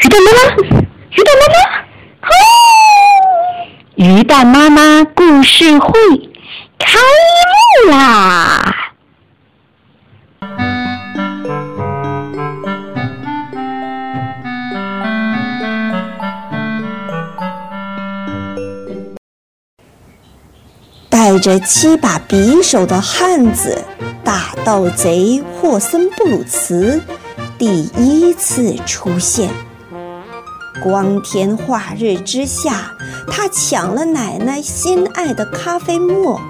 鱼蛋妈妈，鱼蛋妈妈，哦！鱼蛋妈妈故事会开幕啦！带着七把匕首的汉子大盗贼霍森布鲁茨第一次出现。光天化日之下，他抢了奶奶心爱的咖啡沫。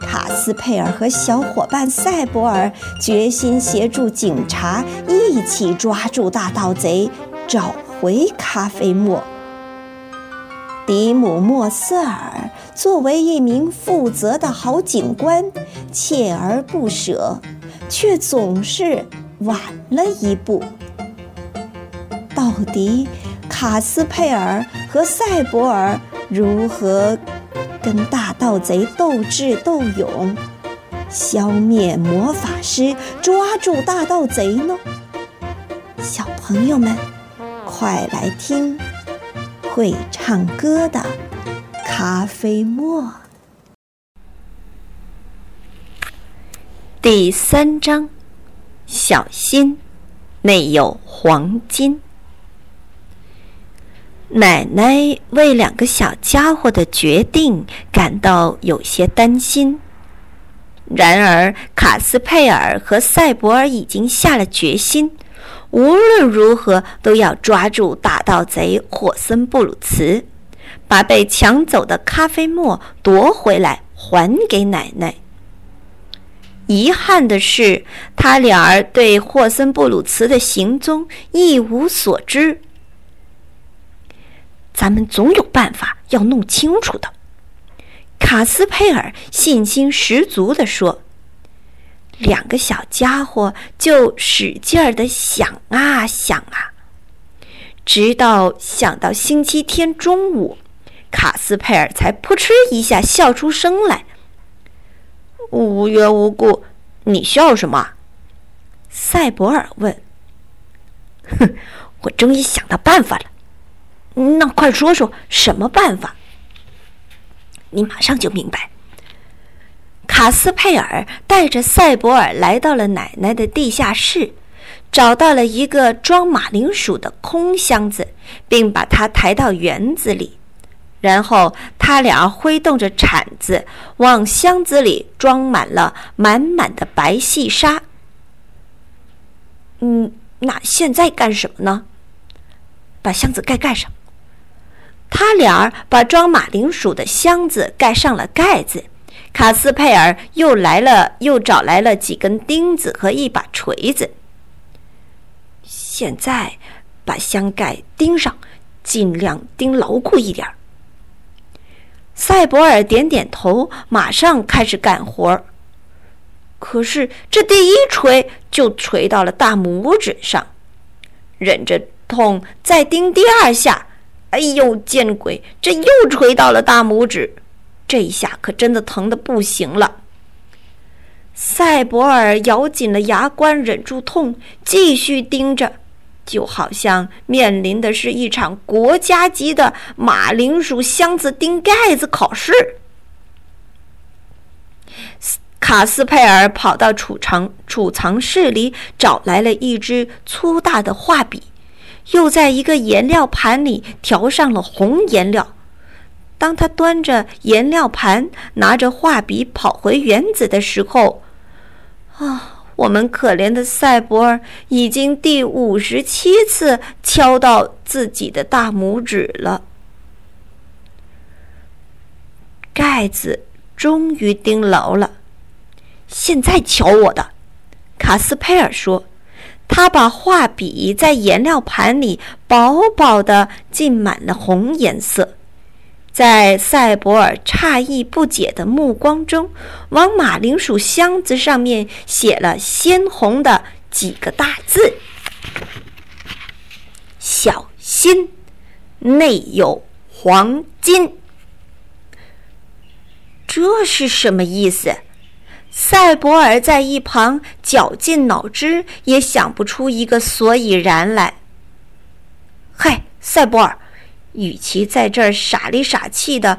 卡斯佩尔和小伙伴赛博尔决心协助警察一起抓住大盗贼，找回咖啡沫。迪姆·莫瑟尔作为一名负责的好警官，锲而不舍，却总是晚了一步。到底卡斯佩尔和赛博尔如何跟大盗贼斗智斗勇，消灭魔法师，抓住大盗贼呢？小朋友们，快来听！会唱歌的咖啡沫。第三章，小心，内有黄金。奶奶为两个小家伙的决定感到有些担心。然而，卡斯佩尔和赛博尔已经下了决心。无论如何都要抓住大盗贼霍森布鲁茨，把被抢走的咖啡沫夺回来，还给奶奶。遗憾的是，他俩儿对霍森布鲁茨的行踪一无所知。咱们总有办法要弄清楚的，卡斯佩尔信心十足地说。两个小家伙就使劲儿的想啊想啊，直到想到星期天中午，卡斯佩尔才扑哧一下笑出声来。无缘无故，你笑什么？赛博尔问。哼，我终于想到办法了。那快说说什么办法？你马上就明白。卡斯佩尔带着赛博尔来到了奶奶的地下室，找到了一个装马铃薯的空箱子，并把它抬到园子里。然后他俩挥动着铲子，往箱子里装满了满满的白细沙。嗯，那现在干什么呢？把箱子盖盖上。他俩把装马铃薯的箱子盖上了盖子。卡斯佩尔又来了，又找来了几根钉子和一把锤子。现在把箱盖钉上，尽量钉牢固一点儿。赛博尔点点头，马上开始干活儿。可是这第一锤就锤到了大拇指上，忍着痛再钉第二下。哎呦，见鬼！这又锤到了大拇指。这一下可真的疼得不行了。赛博尔咬紧了牙关，忍住痛，继续盯着，就好像面临的是一场国家级的马铃薯箱子钉盖子考试。卡斯佩尔跑到储藏储藏室里，找来了一支粗大的画笔，又在一个颜料盘里调上了红颜料。当他端着颜料盘，拿着画笔跑回园子的时候，啊，我们可怜的赛博尔已经第五十七次敲到自己的大拇指了。盖子终于钉牢了，现在瞧我的！卡斯佩尔说，他把画笔在颜料盘里薄薄的浸满了红颜色。在赛博尔诧异不解的目光中，往马铃薯箱子上面写了鲜红的几个大字：“小心，内有黄金。”这是什么意思？赛博尔在一旁绞尽脑汁，也想不出一个所以然来。嗨，赛博尔，与其在这儿傻里傻气的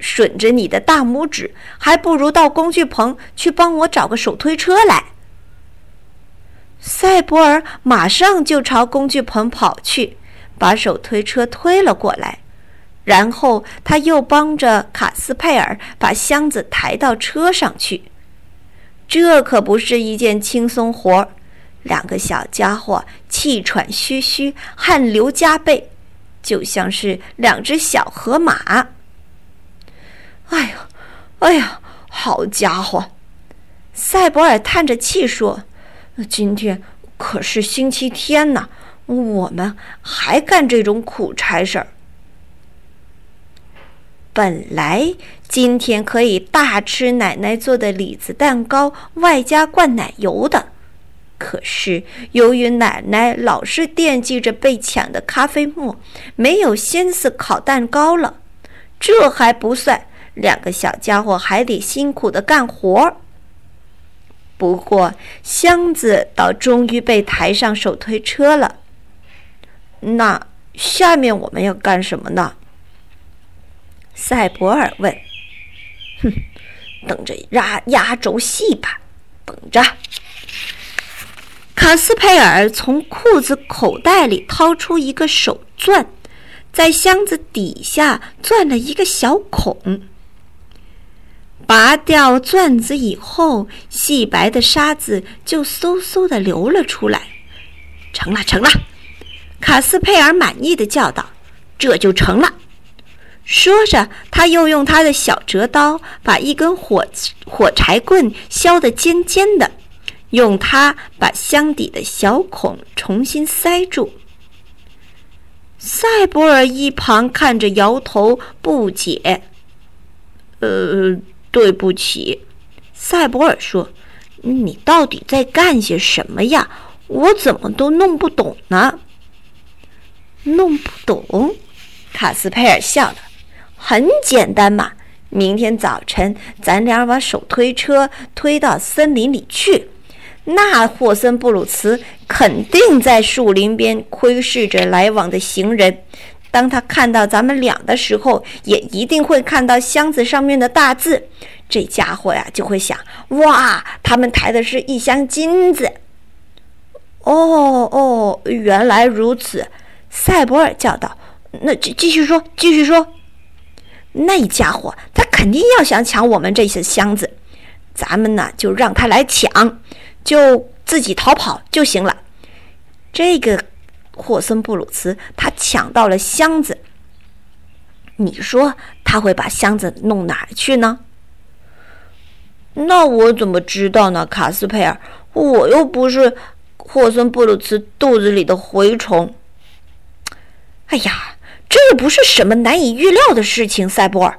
吮着你的大拇指，还不如到工具棚去帮我找个手推车来。赛博尔马上就朝工具棚跑去，把手推车推了过来，然后他又帮着卡斯佩尔把箱子抬到车上去。这可不是一件轻松活儿，两个小家伙气喘吁吁，汗流浃背，就像是两只小河马。哎呀，哎呀，好家伙！赛博尔叹着气说。今天可是星期天呢，我们还干这种苦差事儿。本来今天可以大吃奶奶做的李子蛋糕，外加灌奶油的，可是由于奶奶老是惦记着被抢的咖啡沫，没有心思烤蛋糕了。这还不算，两个小家伙还得辛苦的干活。不过，箱子倒终于被抬上手推车了。那下面我们要干什么呢？赛博尔问。“哼，等着压压轴戏吧，等着。”卡斯佩尔从裤子口袋里掏出一个手钻，在箱子底下钻了一个小孔。拔掉钻子以后，细白的沙子就嗖嗖的流了出来。成了，成了！卡斯佩尔满意的叫道：“这就成了。”说着，他又用他的小折刀把一根火火柴棍削得尖尖的，用它把箱底的小孔重新塞住。赛博尔一旁看着，摇头不解：“呃。”对不起，赛博尔说：“你到底在干些什么呀？我怎么都弄不懂呢？”弄不懂？卡斯佩尔笑了。很简单嘛，明天早晨咱俩把手推车推到森林里去，那霍森布鲁茨肯定在树林边窥视着来往的行人。当他看到咱们俩的时候，也一定会看到箱子上面的大字。这家伙呀，就会想：哇，他们抬的是一箱金子。哦哦，原来如此，赛博尔叫道：“那继继续说，继续说。那家伙他肯定要想抢我们这些箱子，咱们呢就让他来抢，就自己逃跑就行了。这个。”霍森布鲁茨，他抢到了箱子。你说他会把箱子弄哪儿去呢？那我怎么知道呢，卡斯佩尔？我又不是霍森布鲁茨肚子里的蛔虫。哎呀，这又不是什么难以预料的事情，赛博尔，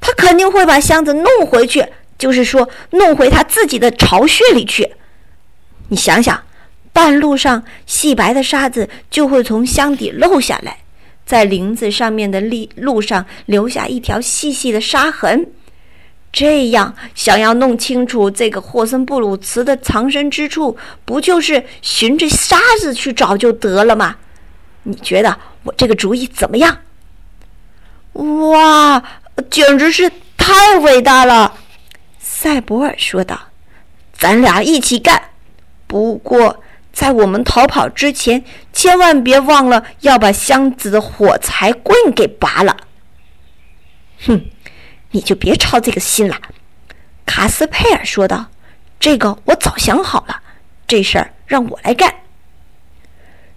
他肯定会把箱子弄回去，就是说弄回他自己的巢穴里去。你想想。半路上，细白的沙子就会从箱底漏下来，在林子上面的路路上留下一条细细的沙痕。这样，想要弄清楚这个霍森布鲁茨的藏身之处，不就是循着沙子去找就得了吗？你觉得我这个主意怎么样？哇，简直是太伟大了！赛博尔说道：“咱俩一起干。不过……”在我们逃跑之前，千万别忘了要把箱子的火柴棍给拔了。哼，你就别操这个心了，卡斯佩尔说道。这个我早想好了，这事儿让我来干。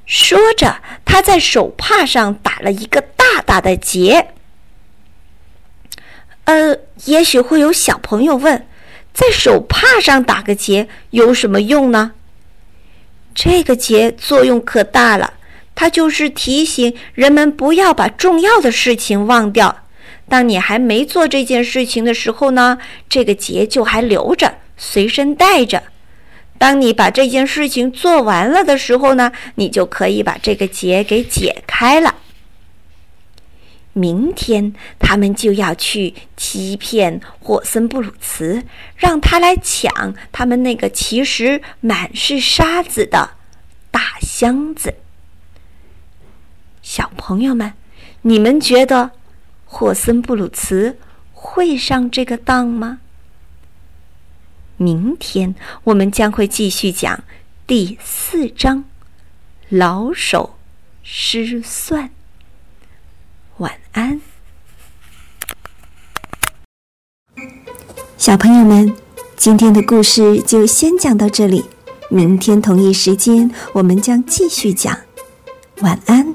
说着，他在手帕上打了一个大大的结。呃，也许会有小朋友问，在手帕上打个结有什么用呢？这个结作用可大了，它就是提醒人们不要把重要的事情忘掉。当你还没做这件事情的时候呢，这个结就还留着，随身带着。当你把这件事情做完了的时候呢，你就可以把这个结给解开了。明天他们就要去欺骗霍森布鲁茨，让他来抢他们那个其实满是沙子的大箱子。小朋友们，你们觉得霍森布鲁茨会上这个当吗？明天我们将会继续讲第四章：老手失算。晚安，小朋友们，今天的故事就先讲到这里。明天同一时间，我们将继续讲。晚安。